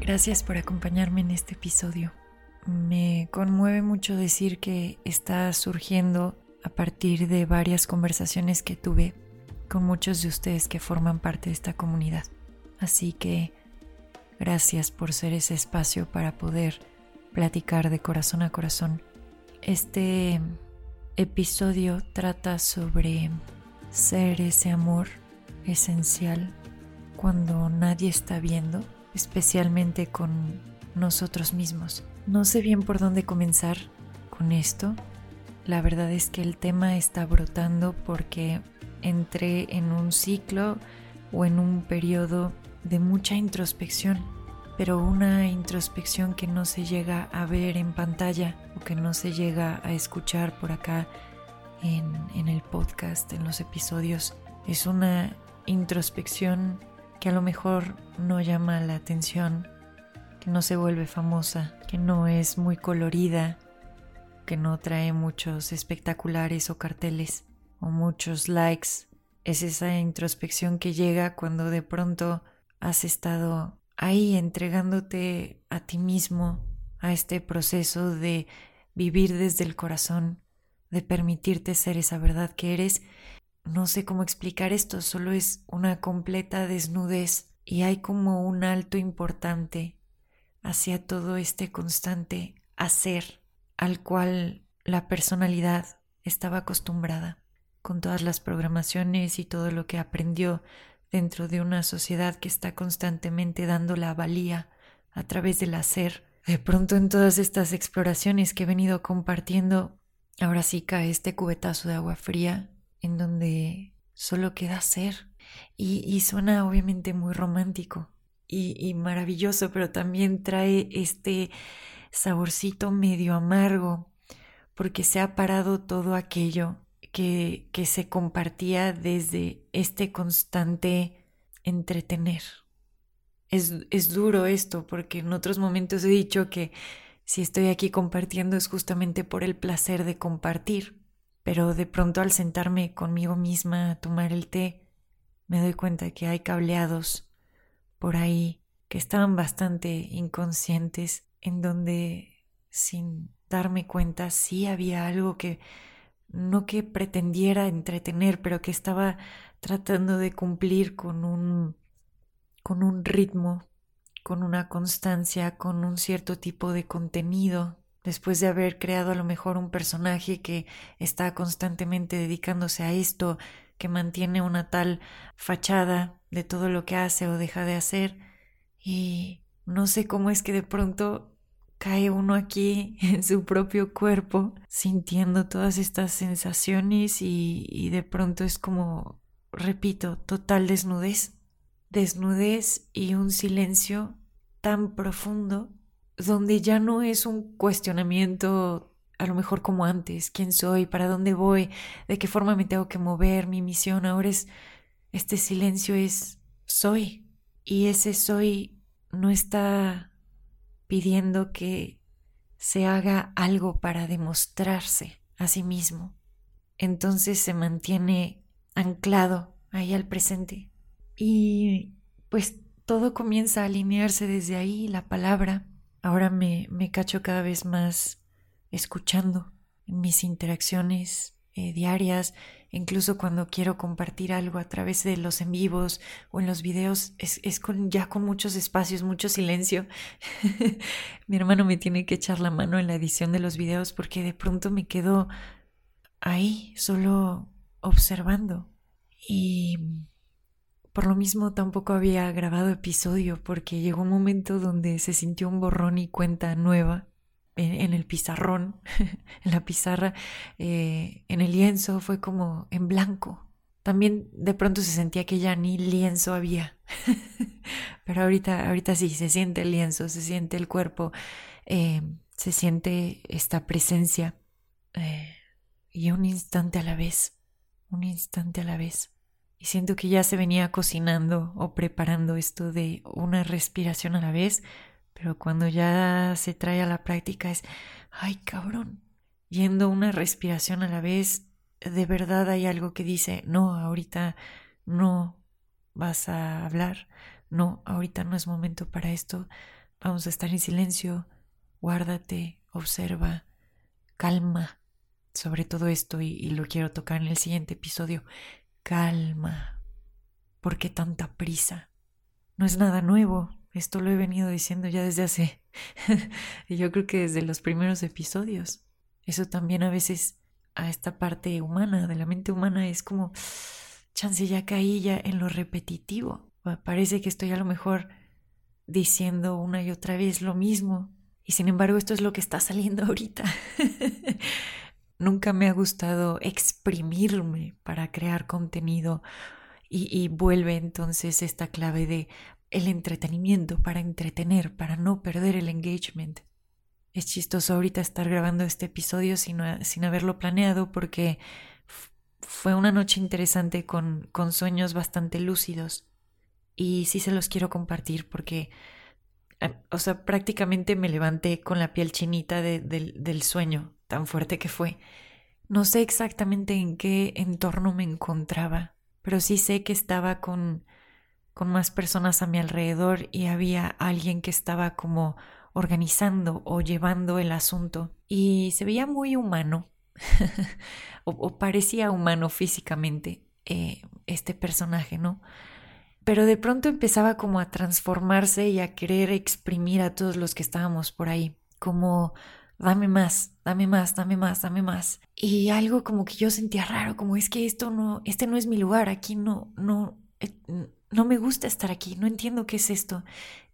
Gracias por acompañarme en este episodio. Me conmueve mucho decir que está surgiendo a partir de varias conversaciones que tuve con muchos de ustedes que forman parte de esta comunidad. Así que gracias por ser ese espacio para poder platicar de corazón a corazón. Este episodio trata sobre ser ese amor esencial cuando nadie está viendo especialmente con nosotros mismos. No sé bien por dónde comenzar con esto. La verdad es que el tema está brotando porque entré en un ciclo o en un periodo de mucha introspección, pero una introspección que no se llega a ver en pantalla o que no se llega a escuchar por acá en, en el podcast, en los episodios. Es una introspección que a lo mejor no llama la atención, que no se vuelve famosa, que no es muy colorida, que no trae muchos espectaculares o carteles o muchos likes. Es esa introspección que llega cuando de pronto has estado ahí entregándote a ti mismo, a este proceso de vivir desde el corazón, de permitirte ser esa verdad que eres no sé cómo explicar esto, solo es una completa desnudez y hay como un alto importante hacia todo este constante hacer al cual la personalidad estaba acostumbrada, con todas las programaciones y todo lo que aprendió dentro de una sociedad que está constantemente dando la valía a través del hacer. De pronto en todas estas exploraciones que he venido compartiendo, ahora sí cae este cubetazo de agua fría en donde solo queda ser. Y, suena obviamente muy romántico y, y maravilloso, pero también trae este saborcito medio amargo, porque se ha parado todo aquello que, que se compartía desde este constante entretener. Es, es, duro esto, porque en otros momentos he dicho que si estoy aquí compartiendo es justamente por el placer de compartir pero de pronto al sentarme conmigo misma a tomar el té, me doy cuenta que hay cableados por ahí que estaban bastante inconscientes, en donde sin darme cuenta sí había algo que no que pretendiera entretener, pero que estaba tratando de cumplir con un con un ritmo, con una constancia, con un cierto tipo de contenido después de haber creado a lo mejor un personaje que está constantemente dedicándose a esto, que mantiene una tal fachada de todo lo que hace o deja de hacer, y no sé cómo es que de pronto cae uno aquí en su propio cuerpo sintiendo todas estas sensaciones y, y de pronto es como, repito, total desnudez, desnudez y un silencio tan profundo donde ya no es un cuestionamiento a lo mejor como antes, quién soy, para dónde voy, de qué forma me tengo que mover, mi misión, ahora es, este silencio es soy. Y ese soy no está pidiendo que se haga algo para demostrarse a sí mismo. Entonces se mantiene anclado ahí al presente. Y pues todo comienza a alinearse desde ahí, la palabra, Ahora me, me cacho cada vez más escuchando mis interacciones eh, diarias, incluso cuando quiero compartir algo a través de los en vivos o en los videos, es, es con, ya con muchos espacios, mucho silencio. Mi hermano me tiene que echar la mano en la edición de los videos porque de pronto me quedo ahí, solo observando. Y por lo mismo tampoco había grabado episodio porque llegó un momento donde se sintió un borrón y cuenta nueva en, el pizarrón, en la pizarra, eh, en el lienzo, fue como en blanco. también de pronto se sentía que ya ni lienzo había. Pero ahorita, ahorita sí, se siente el lienzo, se siente el cuerpo, eh, se siente esta presencia. Eh, y un instante a la vez, un instante a la vez. Y siento que ya se venía cocinando o preparando esto de una respiración a la vez, pero cuando ya se trae a la práctica es, ay cabrón, yendo una respiración a la vez, de verdad hay algo que dice, no, ahorita no vas a hablar, no, ahorita no es momento para esto, vamos a estar en silencio, guárdate, observa, calma sobre todo esto y, lo quiero tocar en el siguiente episodio. Calma. ¿Por qué tanta prisa? No es nada nuevo, esto lo he venido diciendo ya desde hace, yo creo que desde los primeros episodios. Eso también a veces a esta parte humana, de la mente humana, es como, chance ya caí ya en lo repetitivo. Parece que estoy a lo mejor diciendo una y otra vez lo mismo. Y sin embargo esto es lo que está saliendo ahorita. Nunca me ha gustado exprimirme para crear contenido y, y, vuelve entonces esta clave de el entretenimiento para entretener, para no perder el engagement. Es chistoso ahorita estar grabando este episodio sin, sin haberlo planeado porque fue una noche interesante con, con sueños bastante lúcidos. Y sí se los quiero compartir porque, o sea, prácticamente me levanté con la piel chinita del sueño tan fuerte que fue. No sé exactamente en qué entorno me encontraba, pero sí sé que estaba con, con más personas a mi alrededor y había alguien que estaba como organizando o llevando el asunto y se veía muy humano o, parecía humano físicamente eh, este personaje, ¿no? Pero de pronto empezaba como a transformarse y a querer exprimir a todos los que estábamos por ahí, como dame más, dame más, dame más, dame más. Y algo como que yo sentía raro, como es que esto no, este no es mi lugar, aquí no, no, eh, no me gusta estar aquí, no entiendo qué es esto.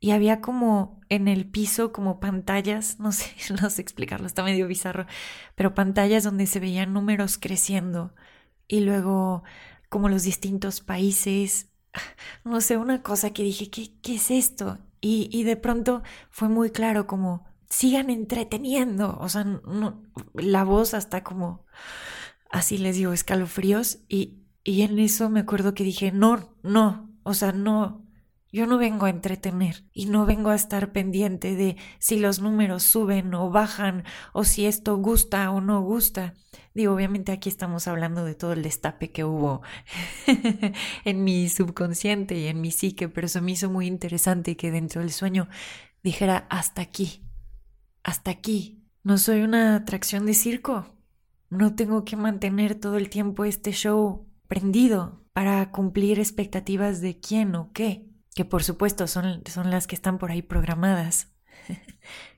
Y había como en el piso como pantallas, no sé, no sé explicarlo, está medio bizarro, pero pantallas donde se veían números creciendo y luego como los distintos países, no sé, una cosa que dije, ¿qué, qué es esto? Y, y de pronto fue muy claro como, sigan entreteniendo, o sea, no, la voz hasta como, así les digo, escalofríos y, y en eso me acuerdo que dije, no, no, o sea, no, yo no vengo a entretener y no vengo a estar pendiente de si los números suben o bajan o si esto gusta o no gusta. Digo, obviamente aquí estamos hablando de todo el destape que hubo en mi subconsciente y en mi psique, pero eso me hizo muy interesante que dentro del sueño dijera hasta aquí, hasta aquí. No soy una atracción de circo. No tengo que mantener todo el tiempo este show prendido para cumplir expectativas de quién o qué, que por supuesto son, son las que están por ahí programadas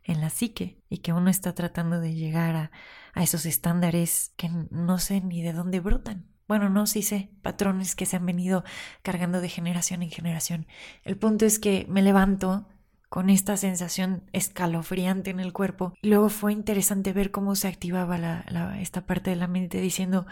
en la psique y que uno está tratando de llegar a, a esos estándares que no sé ni de dónde brotan. Bueno, no, sí sé, patrones que se han venido cargando de generación en generación. El punto es que me levanto con esta sensación escalofriante en el cuerpo. Luego fue interesante ver cómo se activaba la, esta parte de la mente diciendo,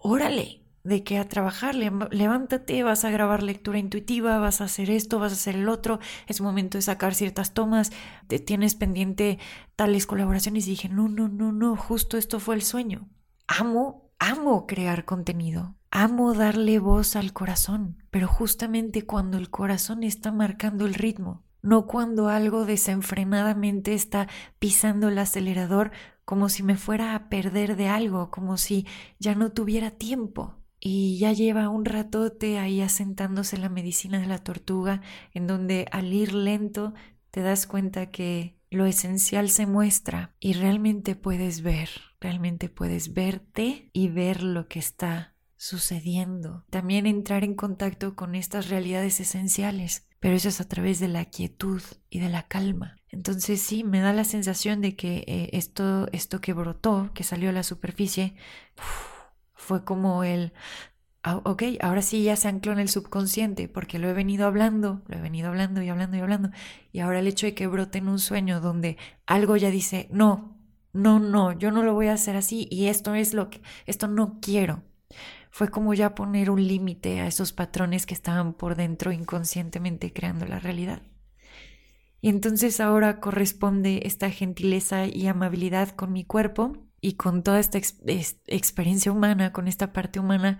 órale, de que a trabajar, levántate, vas a grabar lectura intuitiva, vas a hacer esto, vas a hacer el otro, es momento de sacar ciertas tomas, te tienes pendiente tales colaboraciones y dije, no, no, no, no, justo esto fue el sueño. Amo, amo crear contenido, amo darle voz al corazón, pero justamente cuando el corazón está marcando el ritmo, no cuando algo desenfrenadamente está pisando el acelerador como si me fuera a perder de algo, como si ya no tuviera tiempo y ya lleva un ratote ahí asentándose la medicina de la tortuga, en donde al ir lento te das cuenta que lo esencial se muestra y realmente puedes ver, realmente puedes verte y ver lo que está sucediendo. También entrar en contacto con estas realidades esenciales, pero eso es a través de la quietud y de la calma. Entonces sí, me da la sensación de que eh, esto, esto que brotó, que salió a la superficie, fue como el, ah, ok, ahora sí ya se ancló en el subconsciente, porque lo he venido hablando, lo he venido hablando y hablando y hablando, y ahora el hecho de que brote en un sueño donde algo ya dice, no, no, no, yo no lo voy a hacer así y esto es lo que, esto no quiero. fue como ya poner un límite a esos patrones que estaban por dentro inconscientemente creando la realidad. Y entonces ahora corresponde esta gentileza y amabilidad con mi cuerpo y con toda esta experiencia humana, con esta parte humana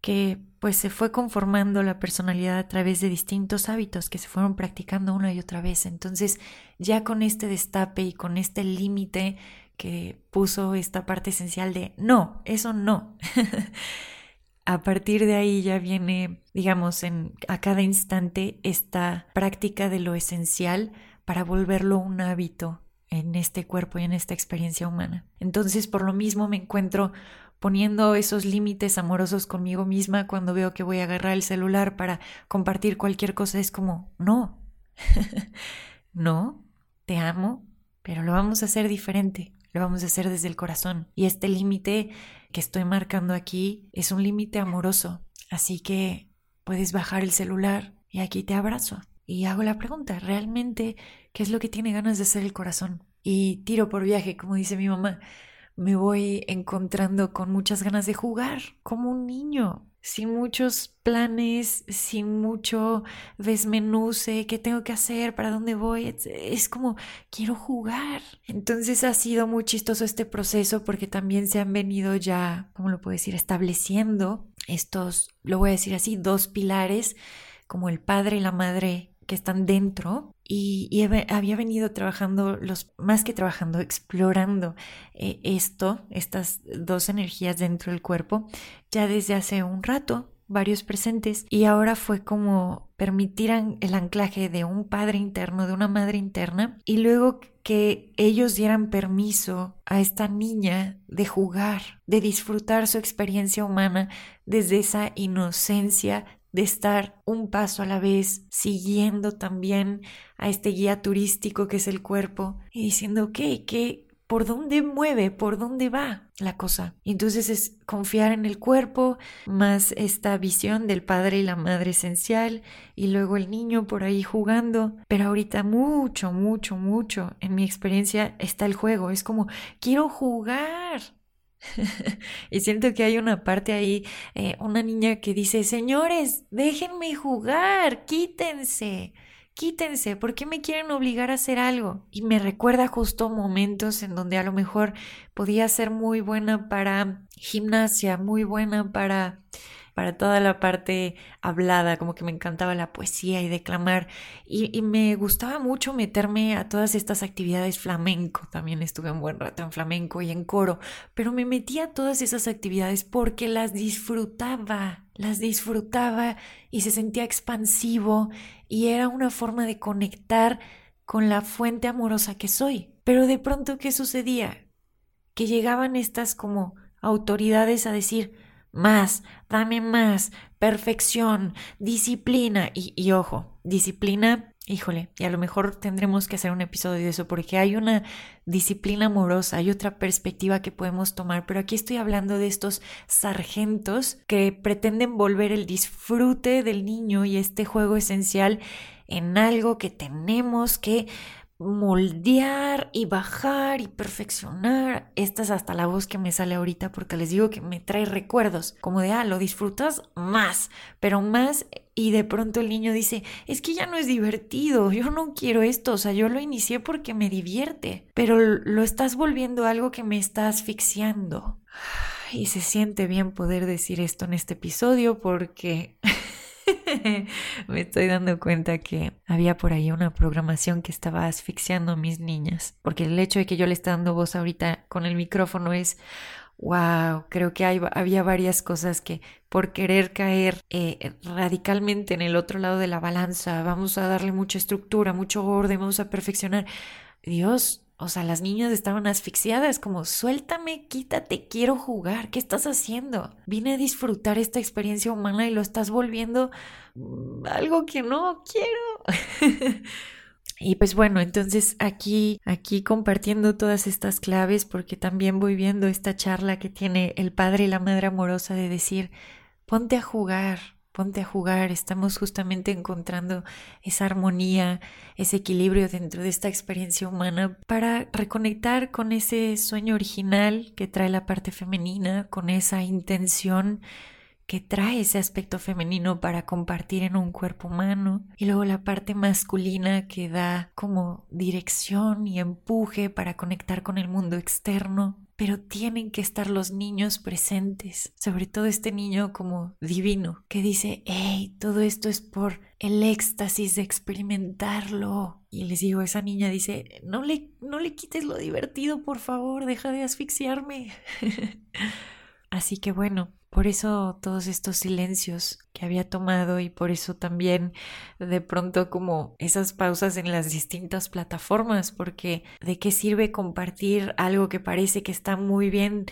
que pues se fue conformando la personalidad a través de distintos hábitos que se fueron practicando una y otra vez. Entonces, ya con este destape y con este límite que puso esta parte esencial de no, eso no. a partir de ahí ya viene, digamos, en, a cada instante esta práctica de lo esencial para volverlo un hábito en este cuerpo y en esta experiencia humana. Entonces, por lo mismo me encuentro poniendo esos límites amorosos conmigo misma cuando veo que voy a agarrar el celular para compartir cualquier cosa. Es como, no, no, te amo, pero lo vamos a hacer diferente, lo vamos a hacer desde el corazón. Y este límite que estoy marcando aquí es un límite amoroso. Así que puedes bajar el celular y aquí te abrazo. Y hago la pregunta, ¿realmente qué es lo que tiene ganas de hacer el corazón? Y tiro por viaje, como dice mi mamá me voy encontrando con muchas ganas de jugar, como un niño, sin muchos planes, sin mucho desmenuce, qué tengo que hacer, para dónde voy. Es como, quiero jugar. Entonces ha sido muy chistoso este proceso porque también se han venido ya, ¿cómo lo puedo decir?, estableciendo estos, lo voy a decir así, dos pilares, como el padre y la madre que están dentro y, había venido trabajando, los, más que trabajando, explorando eh, esto, estas dos energías dentro del cuerpo, ya desde hace un rato, varios presentes, y ahora fue como permitir el anclaje de un padre interno, de una madre interna, y luego que ellos dieran permiso a esta niña de jugar, de disfrutar su experiencia humana desde esa inocencia de estar un paso a la vez, siguiendo también a este guía turístico que es el cuerpo y diciendo, ok, ¿qué, por dónde mueve, por dónde va la cosa. entonces es confiar en el cuerpo, más esta visión del padre y la madre esencial, y luego el niño por ahí jugando. Pero ahorita mucho, mucho, mucho en mi experiencia está el juego. Es como, quiero jugar. y siento que hay una parte ahí, eh, una niña que dice, señores, déjenme jugar, quítense, quítense, ¿por qué me quieren obligar a hacer algo? Y me recuerda justo momentos en donde a lo mejor podía ser muy buena para gimnasia, muy buena para para toda la parte hablada, como que me encantaba la poesía y declamar. Y, me gustaba mucho meterme a todas estas actividades flamenco. También estuve un buen rato en flamenco y en coro, pero me metía a todas esas actividades porque las disfrutaba, las disfrutaba y se sentía expansivo y era una forma de conectar con la fuente amorosa que soy. Pero de pronto, ¿qué sucedía? Que llegaban estas como autoridades a decir, más, dame más, perfección, disciplina. Y, y, ojo, disciplina, híjole, y a lo mejor tendremos que hacer un episodio de eso porque hay una disciplina amorosa, hay otra perspectiva que podemos tomar, pero aquí estoy hablando de estos sargentos que pretenden volver el disfrute del niño y este juego esencial en algo que tenemos que moldear y bajar y perfeccionar. Esta es hasta la voz que me sale ahorita porque les digo que me trae recuerdos, como de, ah, lo disfrutas más, pero más y de pronto el niño dice, es que ya no es divertido, yo no quiero esto, o sea, yo lo inicié porque me divierte, pero lo estás volviendo algo que me está asfixiando. Y se siente bien poder decir esto en este episodio porque me estoy dando cuenta que había por ahí una programación que estaba asfixiando a mis niñas, porque el hecho de que yo le esté dando voz ahorita con el micrófono es, wow, creo que había varias cosas que por querer caer eh, radicalmente en el otro lado de la balanza, vamos a darle mucha estructura, mucho orden, vamos a perfeccionar. Dios, o sea, las niñas estaban asfixiadas, como suéltame, quítate, quiero jugar, ¿qué estás haciendo? Vine a disfrutar esta experiencia humana y lo estás volviendo mm, algo que no quiero. y pues bueno, entonces aquí, aquí compartiendo todas estas claves, porque también voy viendo esta charla que tiene el padre y la madre amorosa de decir, ponte a jugar, ponte a jugar, estamos justamente encontrando esa armonía, ese equilibrio dentro de esta experiencia humana para reconectar con ese sueño original que trae la parte femenina, con esa intención que trae ese aspecto femenino para compartir en un cuerpo humano. Y luego la parte masculina que da como dirección y empuje para conectar con el mundo externo pero tienen que estar los niños presentes, sobre todo este niño como divino, que dice, hey, todo esto es por el éxtasis de experimentarlo. Y les digo, esa niña dice, no le, no le quites lo divertido, por favor, deja de asfixiarme. Así que bueno, por eso todos estos silencios que había tomado y por eso también de pronto como esas pausas en las distintas plataformas, porque de qué sirve compartir algo que parece que está muy bien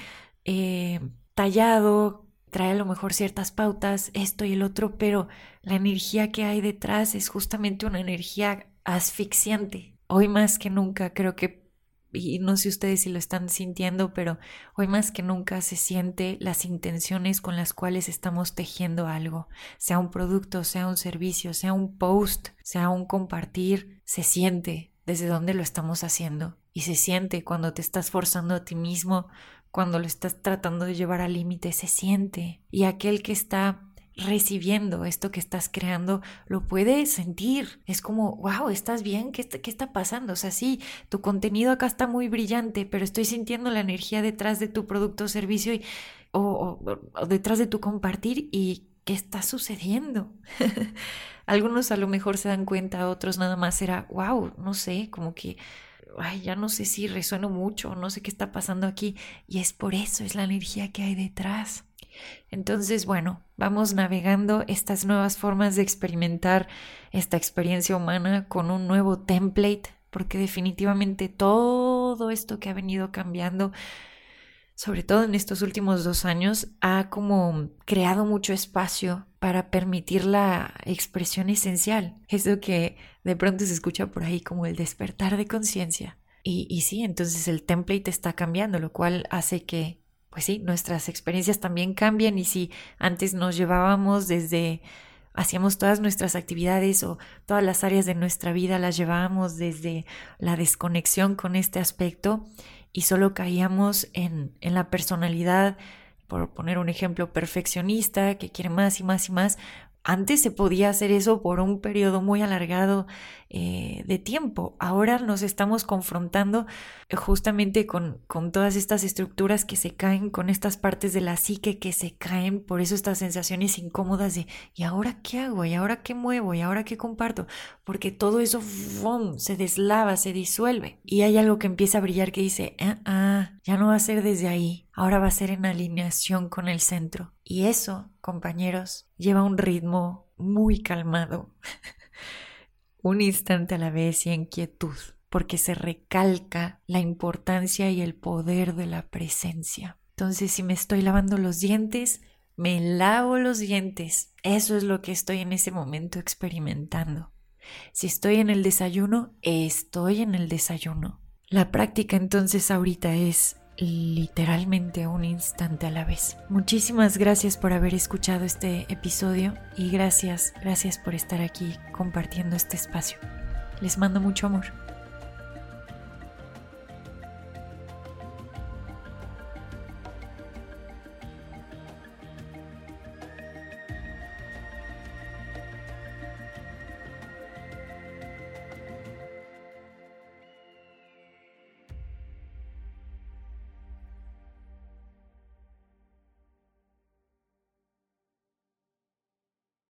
eh, tallado, trae a lo mejor ciertas pautas, esto y el otro, pero la energía que hay detrás es justamente una energía asfixiante. Hoy más que nunca creo que y no sé ustedes si lo están sintiendo, pero hoy más que nunca se siente las intenciones con las cuales estamos tejiendo algo, sea un producto, sea un servicio, sea un post, sea un compartir, se siente desde dónde lo estamos haciendo y se siente cuando te estás forzando a ti mismo, cuando lo estás tratando de llevar al límite, se siente. Y aquel que está recibiendo esto que estás creando, lo puedes sentir. Es como, wow, ¿estás bien? ¿Qué está, ¿Qué está pasando? O sea, sí, tu contenido acá está muy brillante, pero estoy sintiendo la energía detrás de tu producto o servicio y, o, o detrás de tu compartir y ¿qué está sucediendo? Algunos a lo mejor se dan cuenta, otros nada más era, wow, no sé, como que ay, ya no sé si resueno mucho, no sé qué está pasando aquí. Y es por eso, es la energía que hay detrás. Entonces, bueno, vamos navegando estas nuevas formas de experimentar esta experiencia humana con un nuevo template, porque definitivamente todo esto que ha venido cambiando, sobre todo en estos últimos dos años, ha como creado mucho espacio para permitir la expresión esencial, eso que de pronto se escucha por ahí como el despertar de conciencia. Y, y sí, entonces el template está cambiando, lo cual hace que pues sí, nuestras experiencias también cambian y si antes nos llevábamos desde, hacíamos todas nuestras actividades o todas las áreas de nuestra vida las llevábamos desde la desconexión con este aspecto y solo caíamos en, en la personalidad, por poner un ejemplo, perfeccionista, que quiere más y más y más, antes se podía hacer eso por un periodo muy alargado eh, de tiempo. Ahora nos estamos confrontando eh, justamente con, con, todas estas estructuras que se caen, con estas partes de la psique que se caen, por eso estas sensaciones incómodas de ¿y ahora qué hago? ¿y ahora qué muevo? ¿y ahora qué comparto? Porque todo eso se deslava, se disuelve. Y hay algo que empieza a brillar que dice, ah, ah, ya no va a ser desde ahí, ahora va a ser en alineación con el centro. Y eso, compañeros, lleva un ritmo muy calmado, un instante a la vez y en quietud, porque se recalca la importancia y el poder de la presencia. Entonces, si me estoy lavando los dientes, me lavo los dientes. Eso es lo que estoy en ese momento experimentando. Si estoy en el desayuno, estoy en el desayuno. La práctica entonces ahorita es literalmente un instante a la vez. Muchísimas gracias por haber escuchado este episodio y gracias, gracias por estar aquí compartiendo este espacio. Les mando mucho amor.